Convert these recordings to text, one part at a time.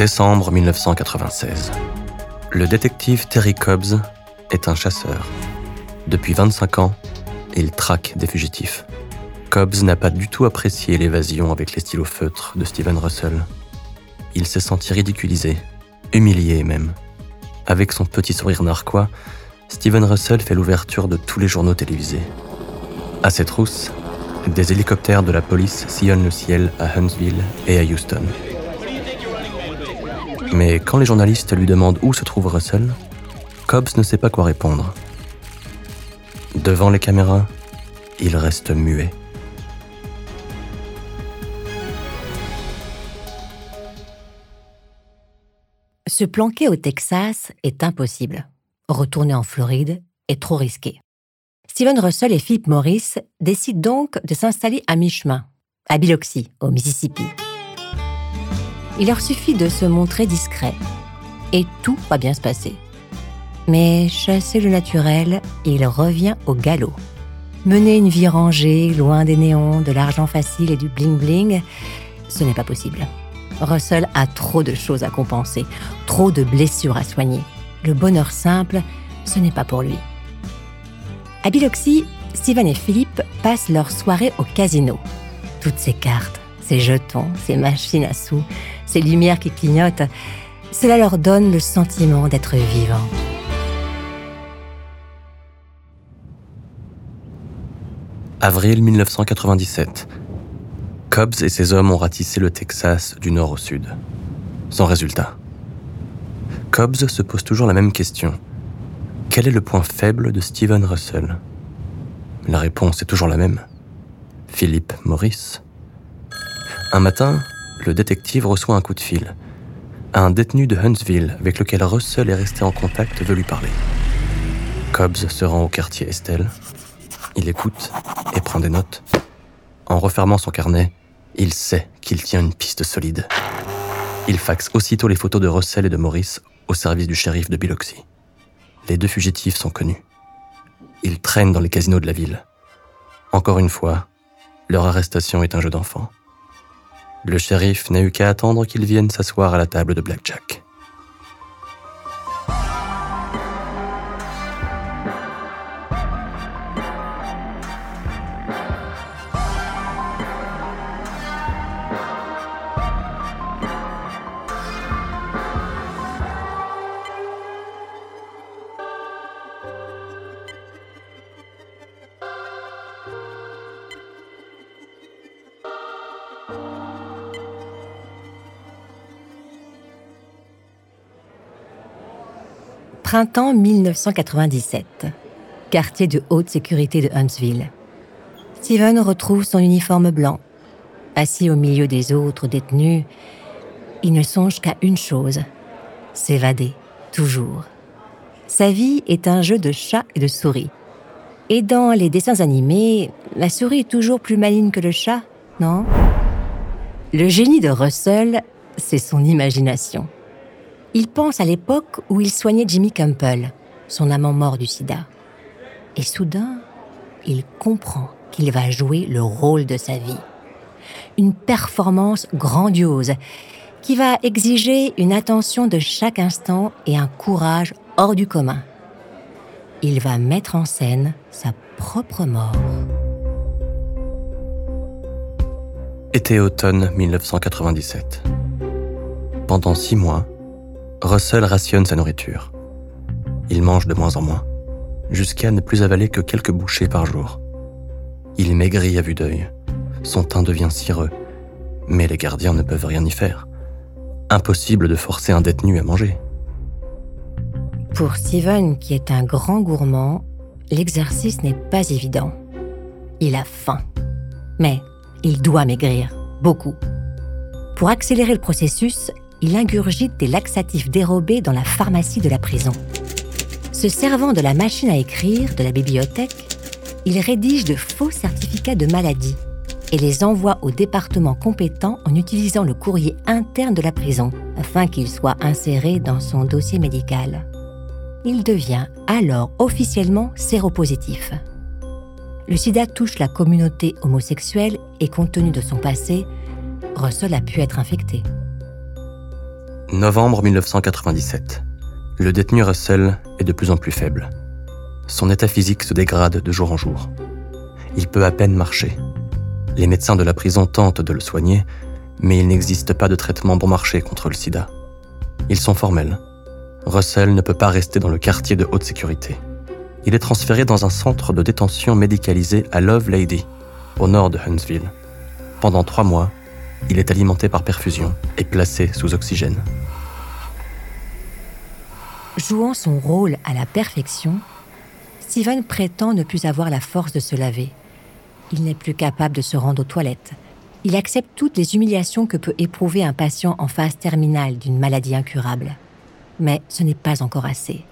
Décembre 1996. Le détective Terry Cobbs est un chasseur. Depuis 25 ans, il traque des fugitifs. Cobbs n'a pas du tout apprécié l'évasion avec les stylos feutres de Steven Russell. Il s'est senti ridiculisé, humilié même. Avec son petit sourire narquois, Steven Russell fait l'ouverture de tous les journaux télévisés. À ses trousses, des hélicoptères de la police sillonnent le ciel à Huntsville et à Houston. Mais quand les journalistes lui demandent où se trouve Russell, Cobbs ne sait pas quoi répondre. Devant les caméras, il reste muet. Se planquer au Texas est impossible. Retourner en Floride est trop risqué. Steven Russell et Philip Morris décident donc de s'installer à mi-chemin, à Biloxi, au Mississippi. Il leur suffit de se montrer discret et tout va bien se passer. Mais chasser le naturel, il revient au galop. Mener une vie rangée, loin des néons, de l'argent facile et du bling-bling, ce n'est pas possible. Russell a trop de choses à compenser, trop de blessures à soigner. Le bonheur simple, ce n'est pas pour lui. À Biloxi, Steven et Philippe passent leur soirée au casino. Toutes ces cartes, ces jetons, ces machines à sous, ces lumières qui clignotent, cela leur donne le sentiment d'être vivants. Avril 1997. Cobbs et ses hommes ont ratissé le Texas du nord au sud. Sans résultat. Cobbs se pose toujours la même question. Quel est le point faible de Steven Russell? La réponse est toujours la même. Philippe Morris. Un matin, le détective reçoit un coup de fil. Un détenu de Huntsville avec lequel Russell est resté en contact veut lui parler. Cobbs se rend au quartier Estelle. Il écoute et prend des notes. En refermant son carnet, il sait qu'il tient une piste solide. Il faxe aussitôt les photos de Russell et de Maurice au service du shérif de Biloxi. Les deux fugitifs sont connus. Ils traînent dans les casinos de la ville. Encore une fois, leur arrestation est un jeu d'enfant. Le shérif n'a eu qu'à attendre qu'ils viennent s'asseoir à la table de Blackjack. Printemps 1997. Quartier de haute sécurité de Huntsville. Steven retrouve son uniforme blanc. Assis au milieu des autres détenus, il ne songe qu'à une chose s'évader, toujours. Sa vie est un jeu de chat et de souris. Et dans les dessins animés, la souris est toujours plus maligne que le chat, non? Le génie de Russell, c'est son imagination. Il pense à l'époque où il soignait Jimmy Campbell, son amant mort du sida. Et soudain, il comprend qu'il va jouer le rôle de sa vie. Une performance grandiose qui va exiger une attention de chaque instant et un courage hors du commun. Il va mettre en scène sa propre mort. Été-automne 1997. Pendant six mois, Russell rationne sa nourriture. Il mange de moins en moins, jusqu'à ne plus avaler que quelques bouchées par jour. Il maigrit à vue d'œil. Son teint devient cireux, mais les gardiens ne peuvent rien y faire. Impossible de forcer un détenu à manger. Pour Steven, qui est un grand gourmand, l'exercice n'est pas évident. Il a faim, mais il doit maigrir, beaucoup. Pour accélérer le processus, il ingurgite des laxatifs dérobés dans la pharmacie de la prison. Se servant de la machine à écrire de la bibliothèque, il rédige de faux certificats de maladie et les envoie au département compétent en utilisant le courrier interne de la prison afin qu'il soit inséré dans son dossier médical. Il devient alors officiellement séropositif. Le sida touche la communauté homosexuelle et compte tenu de son passé, Russell a pu être infecté. Novembre 1997. Le détenu Russell est de plus en plus faible. Son état physique se dégrade de jour en jour. Il peut à peine marcher. Les médecins de la prison tentent de le soigner, mais il n'existe pas de traitement bon marché contre le sida. Ils sont formels. Russell ne peut pas rester dans le quartier de haute sécurité. Il est transféré dans un centre de détention médicalisé à Love Lady, au nord de Huntsville. Pendant trois mois, il est alimenté par perfusion et placé sous oxygène. Jouant son rôle à la perfection, Steven prétend ne plus avoir la force de se laver. Il n'est plus capable de se rendre aux toilettes. Il accepte toutes les humiliations que peut éprouver un patient en phase terminale d'une maladie incurable. Mais ce n'est pas encore assez.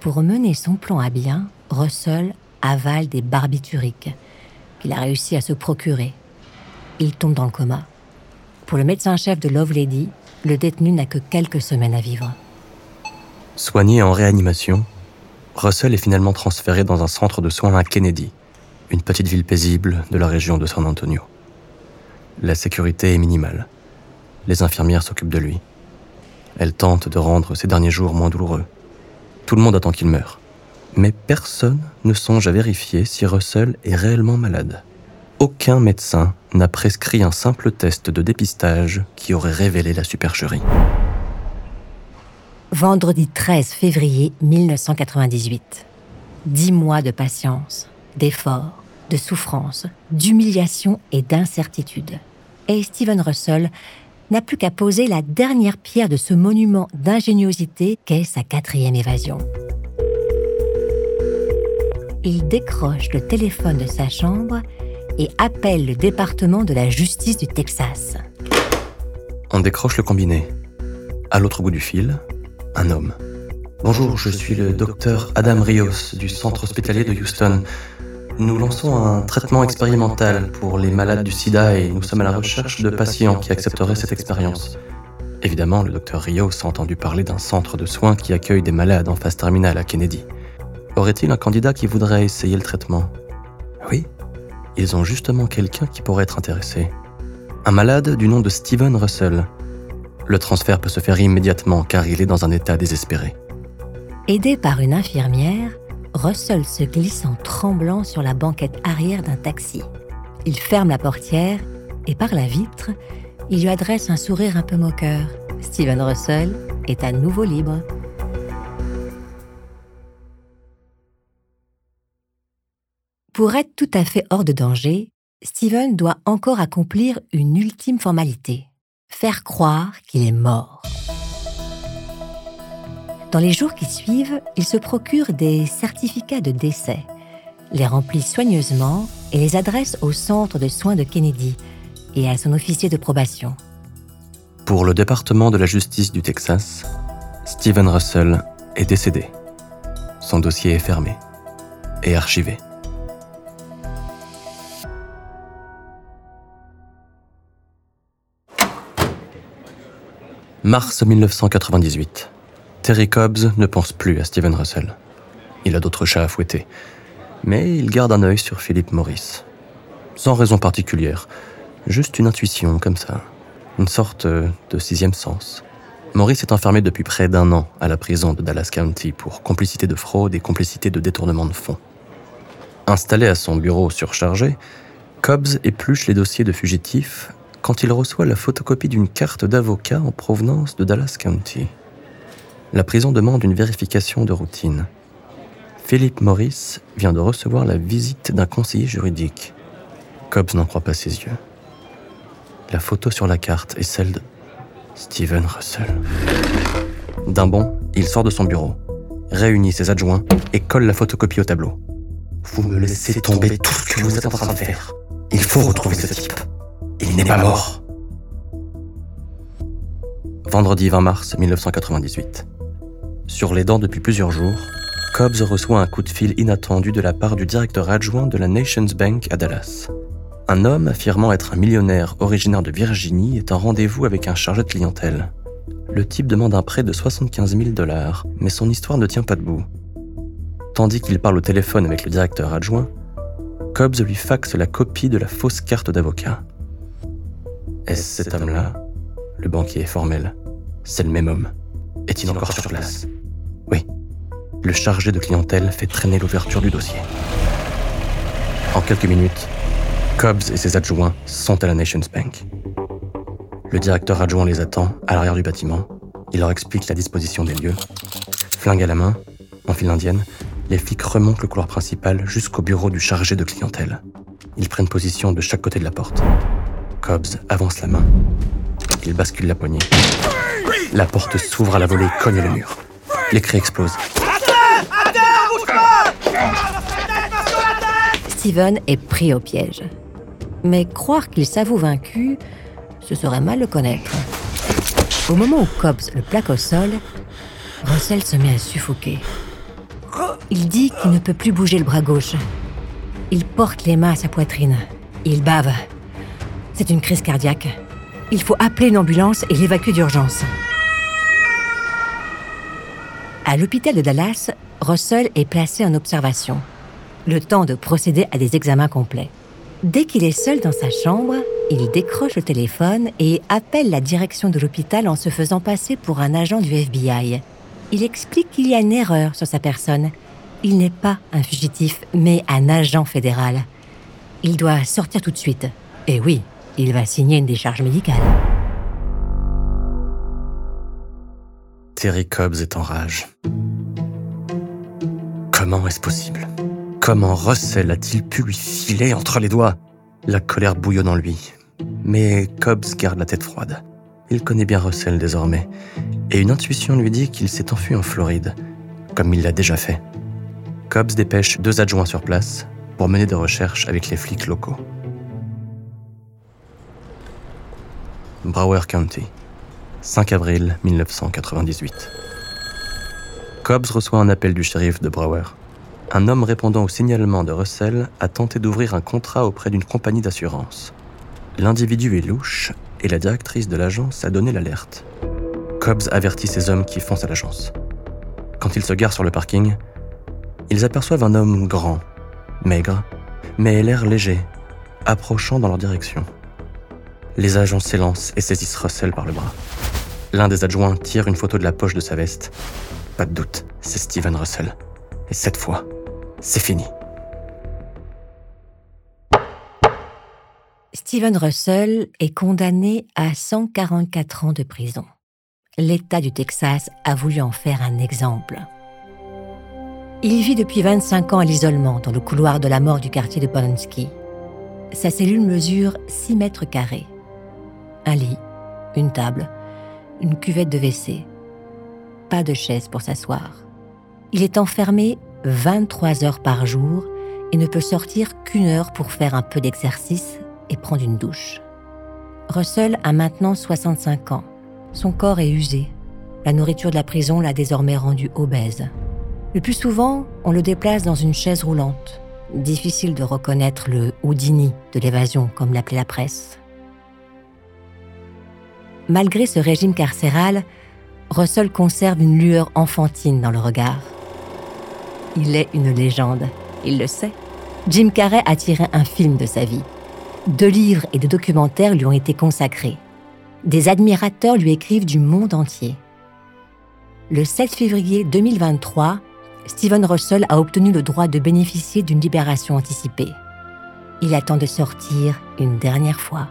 Pour mener son plan à bien, Russell avale des barbituriques qu'il a réussi à se procurer. Il tombe dans le coma. Pour le médecin-chef de Love Lady, le détenu n'a que quelques semaines à vivre. Soigné en réanimation, Russell est finalement transféré dans un centre de soins à Kennedy, une petite ville paisible de la région de San Antonio. La sécurité est minimale. Les infirmières s'occupent de lui. Elles tentent de rendre ses derniers jours moins douloureux. Tout le monde attend qu'il meure. Mais personne ne songe à vérifier si Russell est réellement malade. Aucun médecin n'a prescrit un simple test de dépistage qui aurait révélé la supercherie. Vendredi 13 février 1998. Dix mois de patience, d'efforts, de souffrance, d'humiliation et d'incertitude. Et Steven Russell n'a plus qu'à poser la dernière pierre de ce monument d'ingéniosité qu'est sa quatrième évasion. Il décroche le téléphone de sa chambre et appelle le département de la justice du Texas. On décroche le combiné. À l'autre bout du fil, un homme. Bonjour, je suis le docteur Adam Rios du centre hospitalier de Houston. Nous lançons un traitement expérimental pour les malades du sida et nous sommes à la recherche de patients qui accepteraient cette expérience. Évidemment, le docteur Rios a entendu parler d'un centre de soins qui accueille des malades en phase terminale à Kennedy. Aurait-il un candidat qui voudrait essayer le traitement? Oui, ils ont justement quelqu'un qui pourrait être intéressé. Un malade du nom de Steven Russell. Le transfert peut se faire immédiatement car il est dans un état désespéré. Aidé par une infirmière, Russell se glisse en tremblant sur la banquette arrière d'un taxi. Il ferme la portière et par la vitre, il lui adresse un sourire un peu moqueur. Steven Russell est à nouveau libre. Pour être tout à fait hors de danger, Steven doit encore accomplir une ultime formalité, faire croire qu'il est mort. Dans les jours qui suivent, il se procure des certificats de décès, les remplit soigneusement et les adresse au centre de soins de Kennedy et à son officier de probation. Pour le département de la justice du Texas, Steven Russell est décédé. Son dossier est fermé et archivé. Mars 1998. Terry Cobbs ne pense plus à Steven Russell. Il a d'autres chats à fouetter. Mais il garde un œil sur Philip Morris. Sans raison particulière, juste une intuition comme ça. Une sorte de sixième sens. Morris est enfermé depuis près d'un an à la prison de Dallas County pour complicité de fraude et complicité de détournement de fonds. Installé à son bureau surchargé, Cobbs épluche les dossiers de fugitifs quand il reçoit la photocopie d'une carte d'avocat en provenance de Dallas County la prison demande une vérification de routine. Philippe Morris vient de recevoir la visite d'un conseiller juridique. Cobbs n'en croit pas ses yeux. La photo sur la carte est celle de Steven Russell. D'un bond, il sort de son bureau, réunit ses adjoints et colle la photocopie au tableau. Vous me laissez tomber tout ce que vous êtes en train de faire. Il faut retrouver ce type. Il n'est pas mort. Vendredi 20 mars 1998. Sur les dents depuis plusieurs jours, Cobbs reçoit un coup de fil inattendu de la part du directeur adjoint de la Nations Bank à Dallas. Un homme affirmant être un millionnaire originaire de Virginie est en rendez-vous avec un chargé de clientèle. Le type demande un prêt de 75 000 dollars, mais son histoire ne tient pas debout. Tandis qu'il parle au téléphone avec le directeur adjoint, Cobbs lui faxe la copie de la fausse carte d'avocat. Est-ce cet homme-là Le banquier est formel. C'est le même homme. Est-il encore sur place? Oui. Le chargé de clientèle fait traîner l'ouverture du dossier. En quelques minutes, Cobbs et ses adjoints sont à la Nations Bank. Le directeur adjoint les attend à l'arrière du bâtiment. Il leur explique la disposition des lieux. Flingue à la main, en file indienne, les flics remontent le couloir principal jusqu'au bureau du chargé de clientèle. Ils prennent position de chaque côté de la porte. Cobbs avance la main. Il bascule la poignée. La porte s'ouvre à la volée cogne le mur. Les cris explosent. Steven est pris au piège. Mais croire qu'il s'avoue vaincu, ce serait mal le connaître. Au moment où Cobbs le plaque au sol, Russell se met à suffoquer. Il dit qu'il ne peut plus bouger le bras gauche. Il porte les mains à sa poitrine. Il bave. C'est une crise cardiaque. Il faut appeler une ambulance et l'évacuer d'urgence. À l'hôpital de Dallas, Russell est placé en observation. Le temps de procéder à des examens complets. Dès qu'il est seul dans sa chambre, il décroche le téléphone et appelle la direction de l'hôpital en se faisant passer pour un agent du FBI. Il explique qu'il y a une erreur sur sa personne. Il n'est pas un fugitif, mais un agent fédéral. Il doit sortir tout de suite. Et oui, il va signer une décharge médicale. Terry Cobbs est en rage. Comment est-ce possible? Comment Russell a-t-il pu lui filer entre les doigts? La colère bouillonne en lui. Mais Cobbs garde la tête froide. Il connaît bien Russell désormais, et une intuition lui dit qu'il s'est enfui en Floride, comme il l'a déjà fait. Cobbs dépêche deux adjoints sur place pour mener des recherches avec les flics locaux. Broward County, 5 avril 1998. Cobbs reçoit un appel du shérif de Broward. Un homme répondant au signalement de Russell a tenté d'ouvrir un contrat auprès d'une compagnie d'assurance. L'individu est louche et la directrice de l'agence a donné l'alerte. Cobbs avertit ces hommes qui foncent à l'agence. Quand ils se garent sur le parking, ils aperçoivent un homme grand, maigre, mais l'air léger, approchant dans leur direction. Les agents s'élancent et saisissent Russell par le bras. L'un des adjoints tire une photo de la poche de sa veste. Pas de doute, c'est Steven Russell. Et cette fois, c'est fini. Steven Russell est condamné à 144 ans de prison. L'État du Texas a voulu en faire un exemple. Il vit depuis 25 ans à l'isolement dans le couloir de la mort du quartier de Polanski. Sa cellule mesure 6 mètres carrés. Un lit, une table, une cuvette de WC. Pas de chaise pour s'asseoir. Il est enfermé 23 heures par jour et ne peut sortir qu'une heure pour faire un peu d'exercice et prendre une douche. Russell a maintenant 65 ans. Son corps est usé. La nourriture de la prison l'a désormais rendu obèse. Le plus souvent, on le déplace dans une chaise roulante. Difficile de reconnaître le Houdini de l'évasion, comme l'appelait la presse. Malgré ce régime carcéral, Russell conserve une lueur enfantine dans le regard. Il est une légende, il le sait. Jim Carrey a tiré un film de sa vie. Deux livres et deux documentaires lui ont été consacrés. Des admirateurs lui écrivent du monde entier. Le 7 février 2023, Steven Russell a obtenu le droit de bénéficier d'une libération anticipée. Il attend de sortir une dernière fois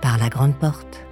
par la grande porte.